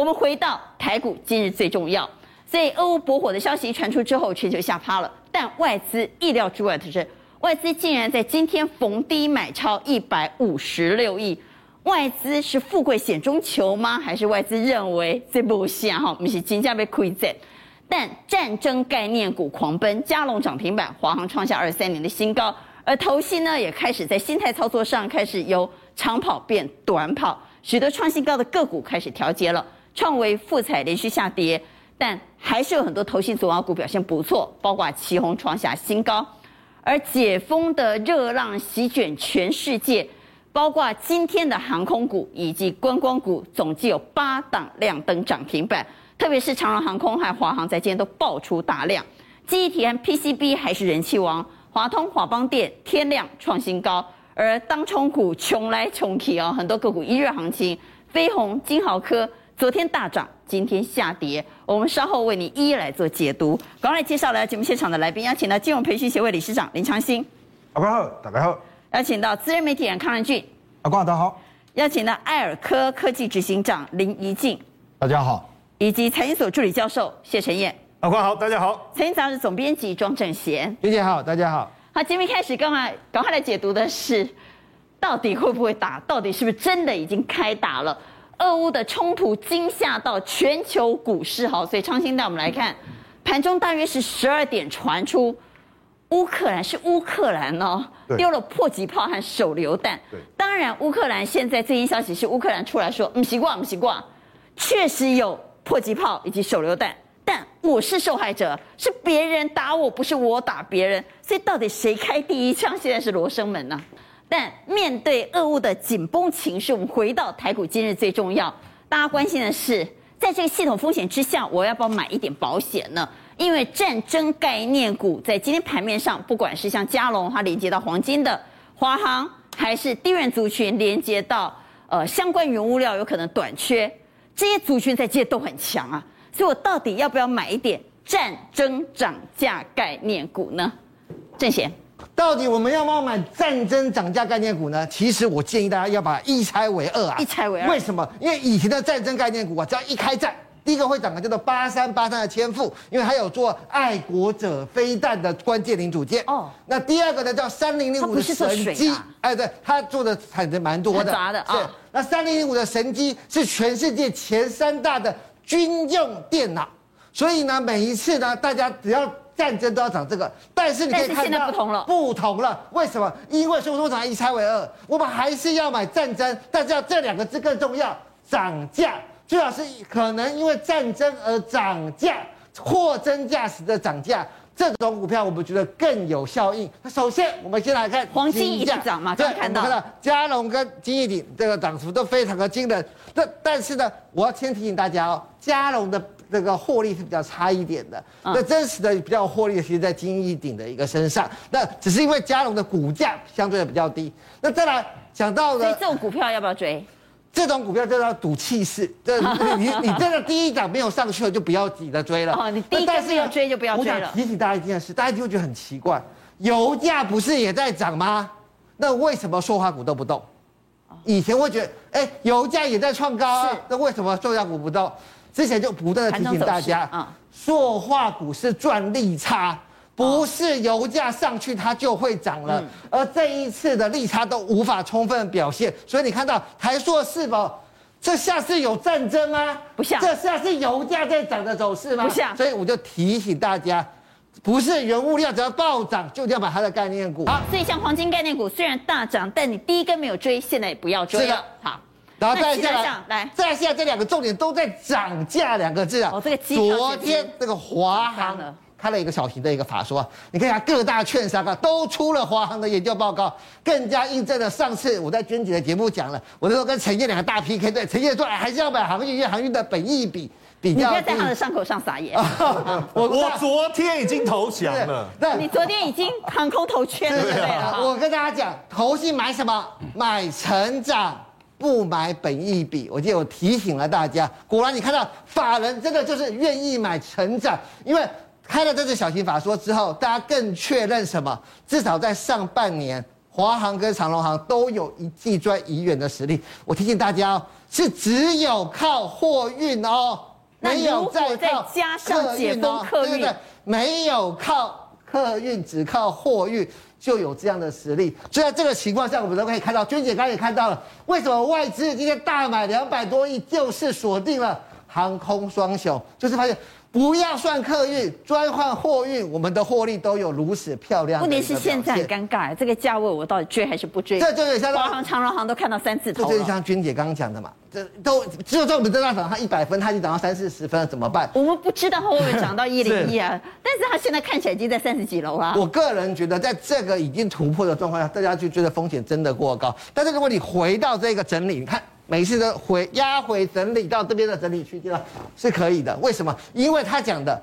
我们回到台股，今日最重要。所以俄乌驳火的消息传出之后，全球吓趴了。但外资意料之外的是，外资竟然在今天逢低买超一百五十六亿。外资是富贵险中求吗？还是外资认为这不行哈？我们是金价被亏在。但战争概念股狂奔，加龙涨停板，华航创下二三年的新高。而投信呢，也开始在心态操作上开始由长跑变短跑，许多创新高的个股开始调节了。创维、富采连续下跌，但还是有很多投信组合股表现不错，包括奇鋐创下新高。而解封的热浪席卷全世界，包括今天的航空股以及观光股，总计有八档亮灯涨停板。特别是长荣航空和华航在今天都爆出大量。记忆体和 PCB 还是人气王，华通、华邦电、天亮创新高。而当冲股穷来穷去哦，很多个股一日行情，飞鸿、金豪科。昨天大涨，今天下跌。我们稍后为你一一来做解读。赶快来介绍来节目现场的来宾，邀请到金融培训协会理事长林长兴。阿光好，大家好。邀请到资深媒体人康仁俊。阿光大家好。邀请到爱尔科科技执行长林怡静。大家好。以及财经所助理教授谢晨燕。阿光好，大家好。财经杂志总编辑庄正贤。学姐好，大家好。好，节目开始，赶快赶快来解读的是，到底会不会打？到底是不是真的已经开打了？俄乌的冲突惊吓到全球股市，好，所以昌兴带我们来看，盘中大约是十二点传出，乌克兰是乌克兰哦，丢了迫击炮和手榴弹。对，当然乌克兰现在最新消息是乌克兰出来说，不习惯，不习惯，确实有迫击炮以及手榴弹，但我是受害者，是别人打我，不是我打别人，所以到底谁开第一枪？现在是罗生门呢？但面对俄乌的紧绷情势，我们回到台股今日最重要，大家关心的是，在这个系统风险之下，我要不要买一点保险呢？因为战争概念股在今天盘面上，不管是像佳龙它连接到黄金的华航，还是低润族群连接到呃相关原物料有可能短缺，这些族群在今天都很强啊，所以我到底要不要买一点战争涨价概念股呢？正贤。到底我们要不要买战争涨价概念股呢？其实我建议大家要把一拆为二啊！一拆为二，为什么？因为以前的战争概念股啊，只要一开战，第一个会涨的叫做八三八三的千富，因为它有做爱国者飞弹的关键零组件。哦。那第二个呢，叫三零零五的神机，哎，对，它做的产值蛮多的。杂的啊。是。那三零零五的神机是全世界前三大的军用电脑，所以呢，每一次呢，大家只要。战争都要涨这个，但是你可以看到，不同了，不同了。为什么？因为说涨一拆为二，我们还是要买战争，但是要这两个字更重要，涨价最好是可能因为战争而涨价，货真价实的涨价，这种股票我们觉得更有效应。那首先我们先来看黄金一直涨嘛，对，看到，看到嘉龙跟金益鼎这个涨幅都非常的惊人。那但是呢，我要先提醒大家哦，嘉龙的。这个获利是比较差一点的，那真实的比较获利的，其实在金益鼎的一个身上，那只是因为嘉龙的股价相对的比较低。那再来讲到的，所以这种股票要不要追？这种股票就要赌气势，这你你真的第一档没有上去了，就不要急着追了。哦，你第一个没有追就不要追了。我想提醒大家一件事，大家就会觉得很奇怪，油价不是也在涨吗？那为什么塑化股都不动？以前会觉得，哎，油价也在创高啊，那为什么塑化股不动？之前就不断的提醒大家，啊，塑化股是赚利差，不是油价上去它就会涨了。而这一次的利差都无法充分表现，所以你看到台塑是否这下是有战争吗？不像。这下是油价在涨的走势吗？不像。所以我就提醒大家，不是原物料只要暴涨就要把它的概念股。好，所以像黄金概念股虽然大涨，但你第一根没有追，现在也不要追了。好。然后再下来，来，再下来这两个重点都在涨价两个字啊。哦，这个昨天这个华航开了一个小型的一个法说，你看一下各大券商啊都出了华航的研究报告，更加印证了上次我在娟姐的节目讲了，我那时候跟陈烨两个大 PK，对，陈烨说还是要买航运，因为航运的本意比比较。你不要在他的伤口上撒盐。我我昨天已经投降了。对，你昨天已经航空投圈了，对不对？我跟大家讲，投信买什么？买成长。不买本益比，我记得我提醒了大家。果然，你看到法人真的就是愿意买成长，因为开了这次小型法说之后，大家更确认什么？至少在上半年华航跟长隆航都有一季赚一元的实力。我提醒大家哦，是只有靠货运哦，没有再靠加上解封客运，对对对，没有靠客运，只靠货运就有这样的实力。所以在这个情况下，我们都可以看到，娟姐刚才也看到了，为什么外资今天大买两百多亿，就是锁定了航空双雄，就是发现。不要算客运，专换货运，我们的获利都有如此漂亮。问题是现在很尴尬，这个价位我到底追还是不追？这就有像华航、长荣航都看到三字头。这就像君姐刚刚讲的嘛，这都只有在我们这大涨，它一百分，它已经涨到三四十分了，怎么办？我们不知道它会不会涨到一零一啊，但是它现在看起来已经在三十几楼啊。我个人觉得，在这个已经突破的状况下，大家就觉得风险真的过高。但是如果你回到这个整理，你看。每次都回压回整理到这边的整理区间是可以的。为什么？因为他讲的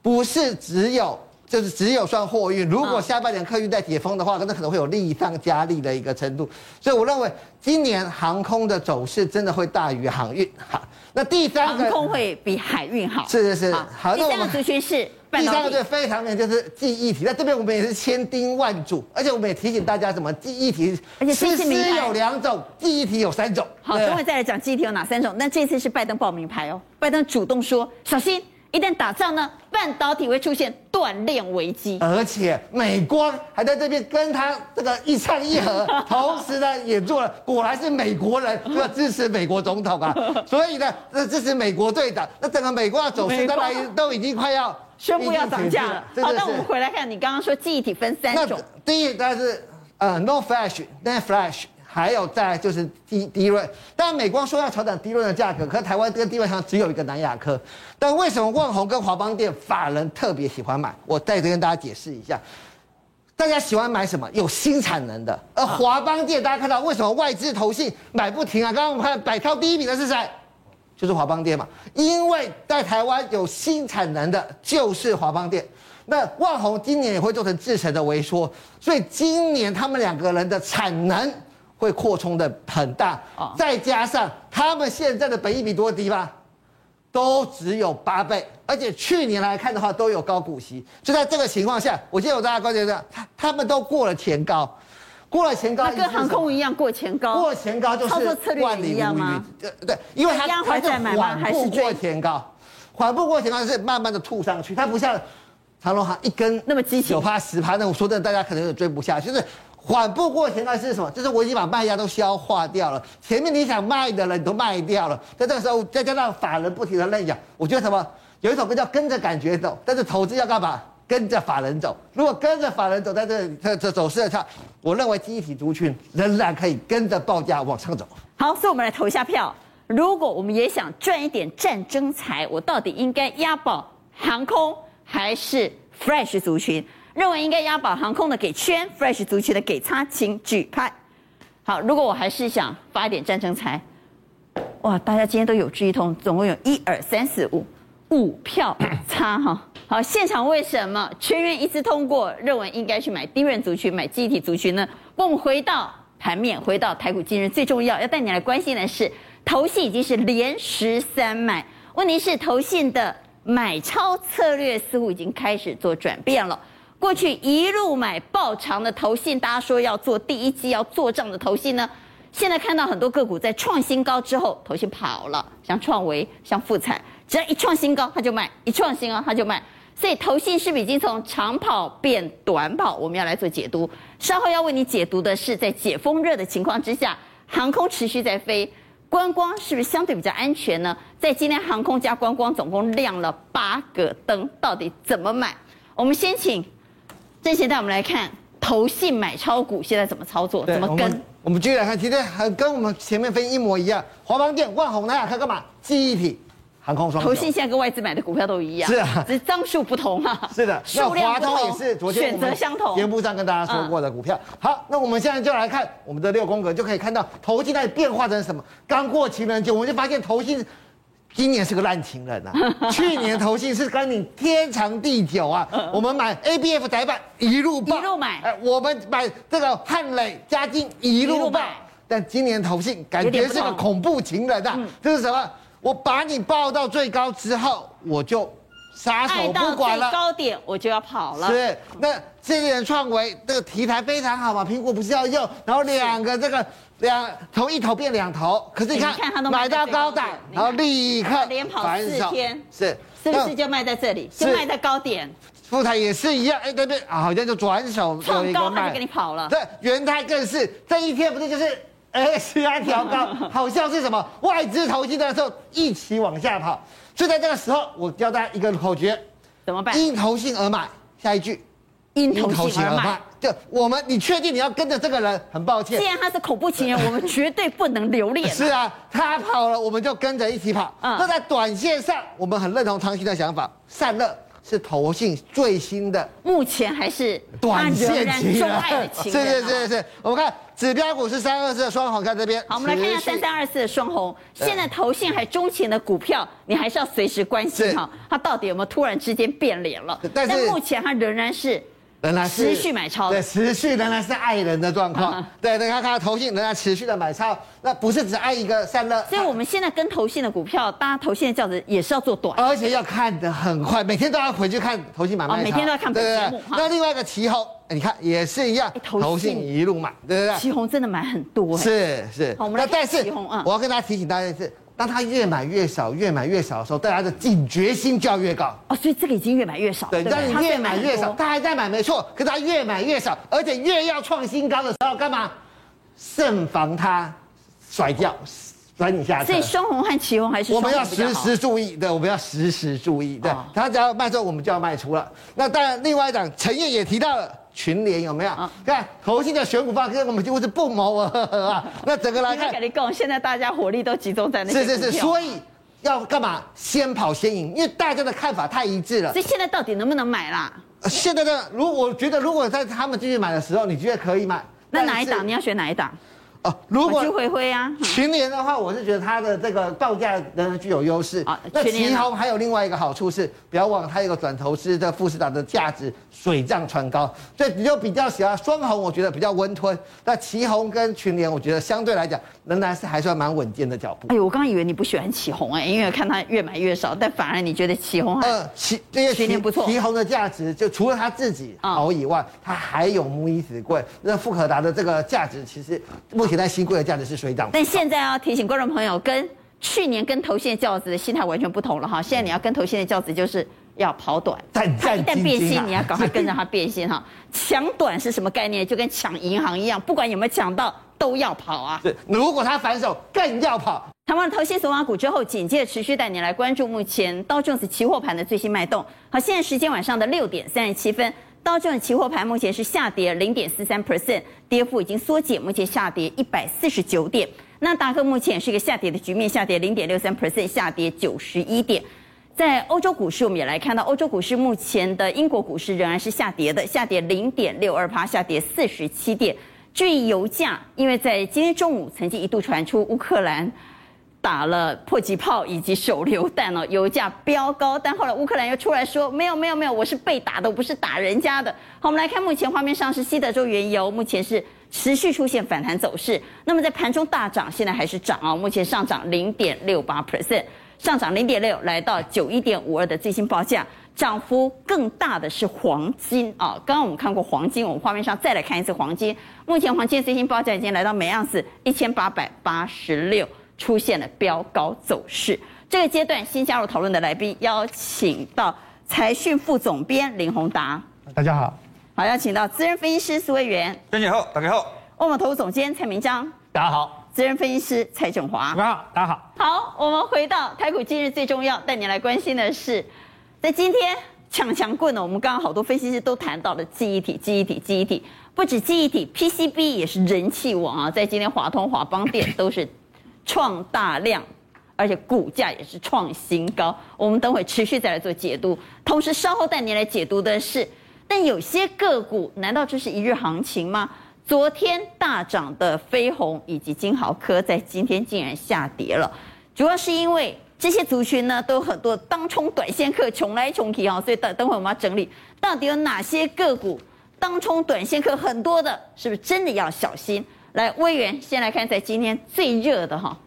不是只有，就是只有算货运。如果下半年客运在解封的话，那可能会有利上加利的一个程度。所以我认为今年航空的走势真的会大于航运。好，那第三个航空会比海运好。是是是。好，好，第三个族群是。第三个最非常的就是记忆体，在这边我们也是千叮万嘱，而且我们也提醒大家，什么记忆体，而且实施有两种，记忆体有三种。好，等会再来讲记忆体有哪三种。那这次是拜登报名牌哦，拜登主动说小心，一旦打仗呢，半导体会出现断链危机。而且美光还在这边跟他这个一唱一和，同时呢也做了，果然是美国人要支持美国总统啊，所以呢，这支持美国队长，那整个美国的走势当然都已经快要。宣布要涨价了。好，那我们回来看，你刚刚说记忆体分三种。第一，当然是呃，NOR Flash，NAND Flash，还有再就是 DRAM。当然，美光说要调整低润的价格，可台湾跟 DRAM 上只有一个南亚科。但为什么旺宏跟华邦电法人特别喜欢买？我再跟大家解释一下。大家喜欢买什么？有新产能的。而华邦电，大家看到为什么外资投信买不停啊？刚刚我们看百超第一名的是谁？就是华邦电嘛，因为在台湾有新产能的，就是华邦电。那旺宏今年也会做成制程的微缩，所以今年他们两个人的产能会扩充的很大。再加上他们现在的本益比多低吧，都只有八倍，而且去年来看的话都有高股息。就在这个情况下，我记得我大家观觉到，他他们都过了前高。过了前高，跟航空一样过前高。过前高就是万里无云。对对，因为它它是缓步过前高，缓步过前高是慢慢的吐上去，它不像长荣航一根那么激情，九趴十趴，那我说真的，大家可能有点追不下去。就是缓步过前高是什么？就是我已经把卖压都消化掉了，前面你想卖的人你都卖掉了，在这个时候再加上法人不停的认养，我觉得什么？有一首歌叫跟着感觉走，但是投资要干嘛？跟着法人走，如果跟着法人走，在这这这走势的上，我认为集体族群仍然可以跟着报价往上走。好，所以我们来投一下票。如果我们也想赚一点战争财，我到底应该押宝航空还是 Fresh 族群？认为应该押宝航空的给圈，fresh 族群的给叉，请举牌。好，如果我还是想发一点战争财，哇，大家今天都有志一同，总共有一二三四五五票差哈。好，现场为什么全员一致通过，认为应该去买低润族群、买集体族群呢？我们回到盘面，回到台股今日最重要要带你来关心的是，投信已经是连十三买，问题是投信的买超策略似乎已经开始做转变了。过去一路买爆长的投信，大家说要做第一季要做账的投信呢，现在看到很多个股在创新高之后，投信跑了，像创维、像富采，只要一创新高他就卖，一创新高他就卖。所以投信是不是已经从长跑变短跑？我们要来做解读。稍后要为你解读的是，在解封热的情况之下，航空持续在飞，观光是不是相对比较安全呢？在今天航空加观光总共亮了八个灯，到底怎么买？我们先请郑贤带我们来看投信买超股现在怎么操作，怎么跟？我们继续来看，今天还跟我们前面分一模一样，华邦电、万宏、南亚科干嘛？记忆体。航空双，投信现在跟外资买的股票都一样，是啊，只是张数不同啊。是的，那华通也是昨天选择相同，节目上跟大家说过的股票。好，那我们现在就来看我们的六宫格，就可以看到投信在变化成什么。刚过情人节，我们就发现投信今年是个烂情人啊。去年投信是跟你天长地久啊，我们买 ABF 宅板一路爆，一路买。哎，我们买这个汉磊嘉金一路爆，但今年投信感觉是个恐怖情人啊，这是什么？我把你抱到最高之后，我就撒手不管了，高点我就要跑了。是，那这些人创维这个题材非常好嘛，苹果不是要用，然后两个这个两从一头变两头，可是你看，你看他都买到高档，然后立刻连跑四天，是是不是就卖在这里，就卖在高点？富台也是一样，哎对对啊，好像就转手创高他就给你跑了。对，元泰更是这一天不是就是 哎是啊调高，好像是什么外资投机的时候一起往下跑。就在这个时候，我教大家一个口诀，怎么办？因投性而买，下一句，因投性而卖。就我们，你确定你要跟着这个人？很抱歉，既然他是恐怖情人，我们绝对不能留恋。是啊，他跑了，我们就跟着一起跑。嗯，那在短线上，我们很认同长期的想法，散热。是投信最新的，目前还是短线情人，是是是是。我们看指标股是三二四的双红，看这边。好，我们来看一下三三二四的双红。现在投信还钟情的股票，你还是要随时关心哈，它到底有没有突然之间变脸了？但是目前它仍然是。仍然持续买超，对，持续仍然是爱人的状况。啊、对，你看看投信仍然持续的买超，那不是只爱一个散热。所以我们现在跟投信的股票，大家投信的价值也是要做短，而且要看得很快，每天都要回去看投信买卖。每天都要看本节目。那另外一个奇鋐，你看也是一样，投信一路买，对不对？旗红真的买很多。是是。好，我们来看奇鋐啊，我要跟大家提醒大家一次。当他越买越少，越买越少的时候，大家的警觉心就要越高哦。所以这个已经越买越少。对，但你越买越少，他还在买没错，可是他越买越少，而且越要创新高的时候干嘛？慎防他甩掉，甩你下车。所以双红和奇红还是我们要时时注意，对，我们要时时注意，对，他只要卖出，我们就要卖出了。那当然，另外一档陈燕也提到了。群联有没有？啊、看投信的选股方跟我们几乎是不谋而合啊。那整个来看，你跟现在大家火力都集中在那。是是是，所以要干嘛？先跑先赢，因为大家的看法太一致了。所以现在到底能不能买啦？现在呢，如果我觉得，如果在他们继续买的时候，你觉得可以买？那哪一档？你要选哪一档？哦，如果去回啊，群联的话，我是觉得它的这个报价仍然具有优势。啊，那奇鋐还有另外一个好处是，不要忘了它有个转投资的富士达的价值水涨船高，所以你就比较喜欢双红，我觉得比较温吞。那奇红跟群联，我觉得相对来讲仍然是还算蛮稳健的脚步。哎呦，我刚刚以为你不喜欢奇红哎，因为看它越买越少，但反而你觉得奇鋐还呃奇这些群联不错。奇鋐的价值就除了他自己好以外，它还有母以子贵。那富可达的这个价值其实目前。现在新贵的价值是水涨，但现在要提醒观众朋友，跟去年跟投信的轿子的心态完全不同了哈。现在你要跟头线的教子就是要跑短，它一旦变心，你要赶快跟着它变心哈。抢短是什么概念？就跟抢银行一样，不管有没有抢到，都要跑啊。是，如果他反手，更要跑。谈完投信索马股之后，紧接着持续带你来关注目前道琼斯期货盘的最新脉动。好，现在时间晚上的六点三十七分。道琼期货盘目前是下跌零点四三 percent，跌幅已经缩减，目前下跌一百四十九点。那达克目前是一个下跌的局面，下跌零点六三 percent，下跌九十一点。在欧洲股市，我们也来看到，欧洲股市目前的英国股市仍然是下跌的，下跌零点六二趴，下跌四十七点。至于油价，因为在今天中午曾经一度传出乌克兰。打了迫击炮以及手榴弹哦，油价飙高，但后来乌克兰又出来说没有没有没有，我是被打的，我不是打人家的。好，我们来看目前画面上是西德州原油，目前是持续出现反弹走势。那么在盘中大涨，现在还是涨啊，目前上涨零点六八 percent，上涨零点六，来到九一点五二的最新报价。涨幅更大的是黄金啊，刚刚我们看过黄金，我们画面上再来看一次黄金，目前黄金最新报价已经来到每盎司一千八百八十六。出现了飙高走势。这个阶段新加入讨论的来宾，邀请到财讯副总编林宏达，大家好。好，邀请到资深分析师苏卫元，大家好，大家好。欧盟投资总监蔡明章，大家好。资深分析师蔡正华，大家好，大家好。好，我们回到台股今日最重要，带你来关心的是，在今天抢强棍呢，我们刚刚好多分析师都谈到了记忆体，记忆体，记忆体，不止记忆体，PCB 也是人气王啊，在今天华通、华邦电都是。创大量，而且股价也是创新高。我们等会持续再来做解读，同时稍后带您来解读的是，但有些个股难道这是一日行情吗？昨天大涨的飞鸿以及金豪科，在今天竟然下跌了，主要是因为这些族群呢都有很多当冲短线客穷来穷去啊，所以等等会我们要整理到底有哪些个股当冲短线客很多的，是不是真的要小心？来，威远先来看，在今天最热的哈，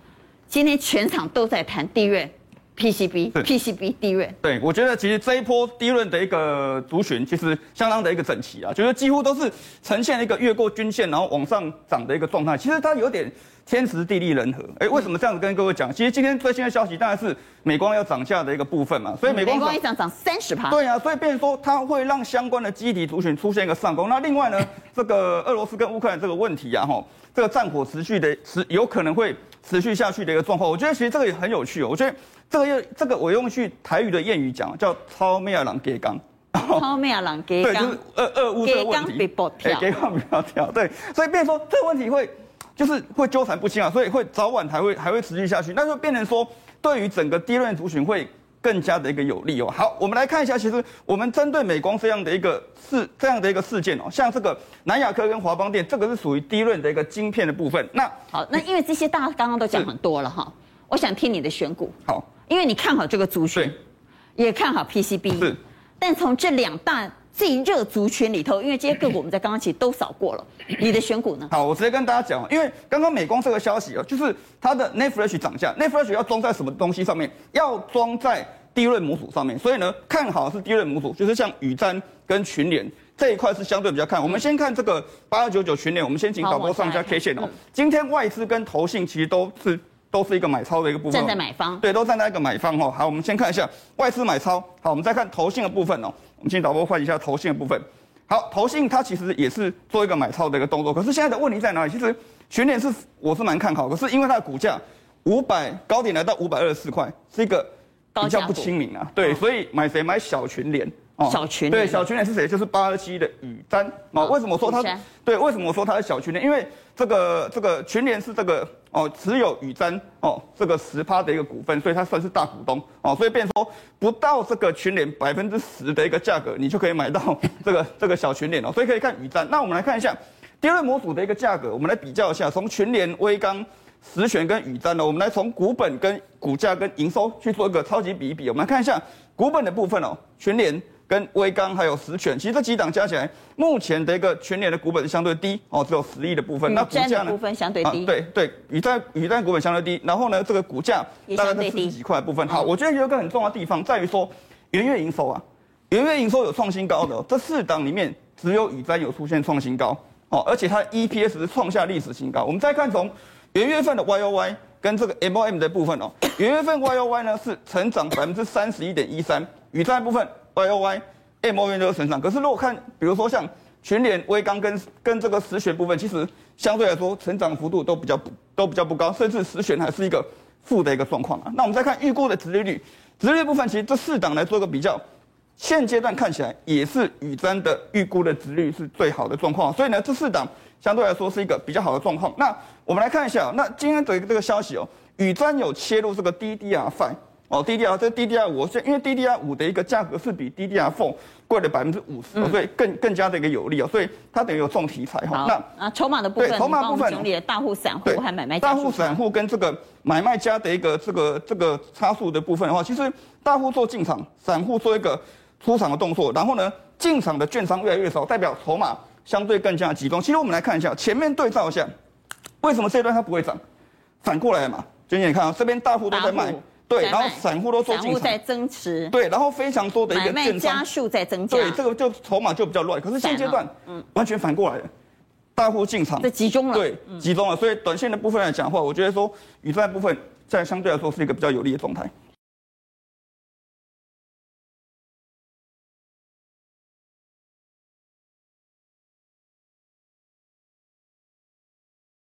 今天全场都在谈地缘，PCB 是 PCB 低润，对，我觉得其实这一波低润的一个族群，其实相当的一个整齐啊，就是几乎都是呈现一个越过均线然后往上涨的一个状态。其实它有点天时地利人和。哎，为什么这样子跟各位讲？其实今天最新的消息当然是美光要涨价的一个部分嘛，所以美光，美光一涨涨三十趴。对啊，所以变成说它会让相关的基底族群出现一个上攻。那另外呢，这个俄罗斯跟乌克兰这个问题啊，哈，这个战火持续的持有可能会持续下去的一个状况，我觉得其实这个也很有趣哦，我觉得。这个又这个我用去台语的谚语讲，叫“超咩人给刚”，超咩人给刚，对，就是俄俄乌这个问题，给刚比较跳，对，所以变成说这个问题会就是会纠缠不清啊，所以会早晚还会还会持续下去，那就变成说对于整个低润族群会更加的一个有利哦。好，我们来看一下，其实我们针对美光这样的一个事这样的一个事件哦，像这个南亚科跟华邦电，这个是属于低润的一个晶片的部分。那好，那因为这些大家刚刚都讲很多了哈，我想听你的选股。好。因为你看好这个族群，也看好 PCB，是。但从这两大最热族群里头，因为这些个股我们在刚刚其实都扫过了，你的选股呢？好，我直接跟大家讲，因为刚刚美光这个消息啊，就是它的 Flash 涨价 Flash 要装在什么东西上面？要装在低润模组上面，所以呢，看好是低润模组，就是像宇瞻跟群联这一块是相对比较看。我们先看这个八二九九群联，我们先请导播上一下 K 线哦。今天外资跟投信其实都是。都是一个买超的一个部分，站在买方，对，都站在一个买方哦。好，我们先看一下外资买超。好，我们再看投信的部分哦。我们请导播换一下投信的部分。好，投信它其实也是做一个买超的一个动作。可是现在的问题在哪里？其实全年是我是蛮看好，可是因为它的股价五百高点来到五百二十四块，是一个比较不亲民啊。对，所以买谁买小群联。哦、小群对小群联是谁？就是八二七的宇瞻哦。为什么说它？对，为什么我说它是小群联？因为这个这个群联是这个哦，持有宇瞻哦这个十趴的一个股份，所以它算是大股东哦。所以变成说不到这个群联百分之十的一个价格，你就可以买到 这个这个小群联哦。所以可以看宇瞻。那我们来看一下第二模组的一个价格，我们来比较一下，从群联、微刚、十銑跟宇瞻呢，我们来从股本跟股价跟营收去做一个超级比一比。我们来看一下股本的部分哦，群联。跟威刚还有十銑，其实这几档加起来，目前的一个全年的股本是相对低哦，只有十亿的部分。那股价呢？部分相对低。啊、对对，宇瞻宇瞻股本相对低，然后呢，这个股价大概是四十几块的部分。好，我觉得有一个很重要的地方在于说，元月营收啊，元月营收有创新高的，这四档里面只有宇瞻有出现创新高哦，而且它 EPS 是创下历史新高。我们再看从元月份的 YOY 跟这个 MOM 的部分哦，元月份 YOY 呢是成长百分之三十一点一三，宇瞻部分。Y O Y M O N 这个成长，可是如果看，比如说像群联、威刚跟跟这个十銑部分，其实相对来说成长幅度都比较不都比较不高，甚至十銑还是一个负的一个状况啊。那我们再看预估的殖利率，殖利率部分其实这四档来做一个比较，现阶段看起来也是宇瞻的预估的殖利率是最好的状况，所以呢，这四档相对来说是一个比较好的状况。那我们来看一下，那今天的这个消息哦，宇瞻有切入这个 DDR Five，。哦，DDR 这 DDR 五，因为 DDR 五的一个价格是比 DDR four 贵了百分之五十，所以更更加的一个有利哦，所以它等于有重题材哈。那啊，筹码的部分，对，筹码部分，整理的大户散户还买卖家，大户散户跟这个买卖家的一个这个这个差数的部分的话，其实大户做进场，散户做一个出场的动作，然后呢，进场的券商越来越少，代表筹码相对更加集中。其实我们来看一下，前面对照一下，为什么这一段它不会涨？反过来嘛，娟姐你看啊，这边大户都在卖。对，然后散户都做进场，在增持。对，然后非常多的一个买卖家数在增加。对，这个就筹码就比较乱。可是现阶段，嗯，完全反过来了，大户进场，这集中了。对，集中了。所以短线的部分来讲的话，我觉得说，宇瞻部分在相对来说是一个比较有利的状态。